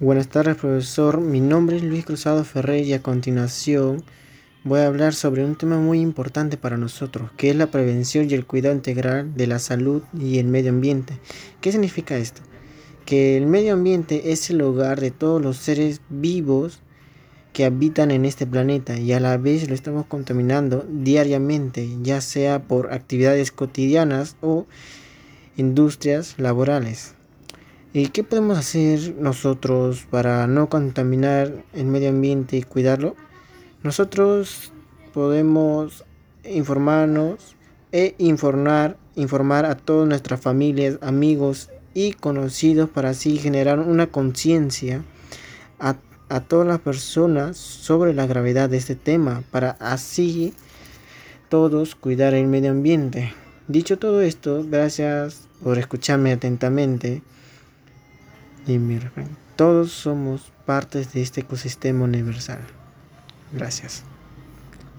Buenas tardes, profesor. Mi nombre es Luis Cruzado Ferrer y a continuación voy a hablar sobre un tema muy importante para nosotros, que es la prevención y el cuidado integral de la salud y el medio ambiente. ¿Qué significa esto? Que el medio ambiente es el hogar de todos los seres vivos que habitan en este planeta y a la vez lo estamos contaminando diariamente, ya sea por actividades cotidianas o industrias laborales. ¿Y qué podemos hacer nosotros para no contaminar el medio ambiente y cuidarlo? Nosotros podemos informarnos e informar, informar a todas nuestras familias, amigos y conocidos para así generar una conciencia a, a todas las personas sobre la gravedad de este tema, para así todos cuidar el medio ambiente. Dicho todo esto, gracias por escucharme atentamente. Y todos somos partes de este ecosistema universal. Gracias.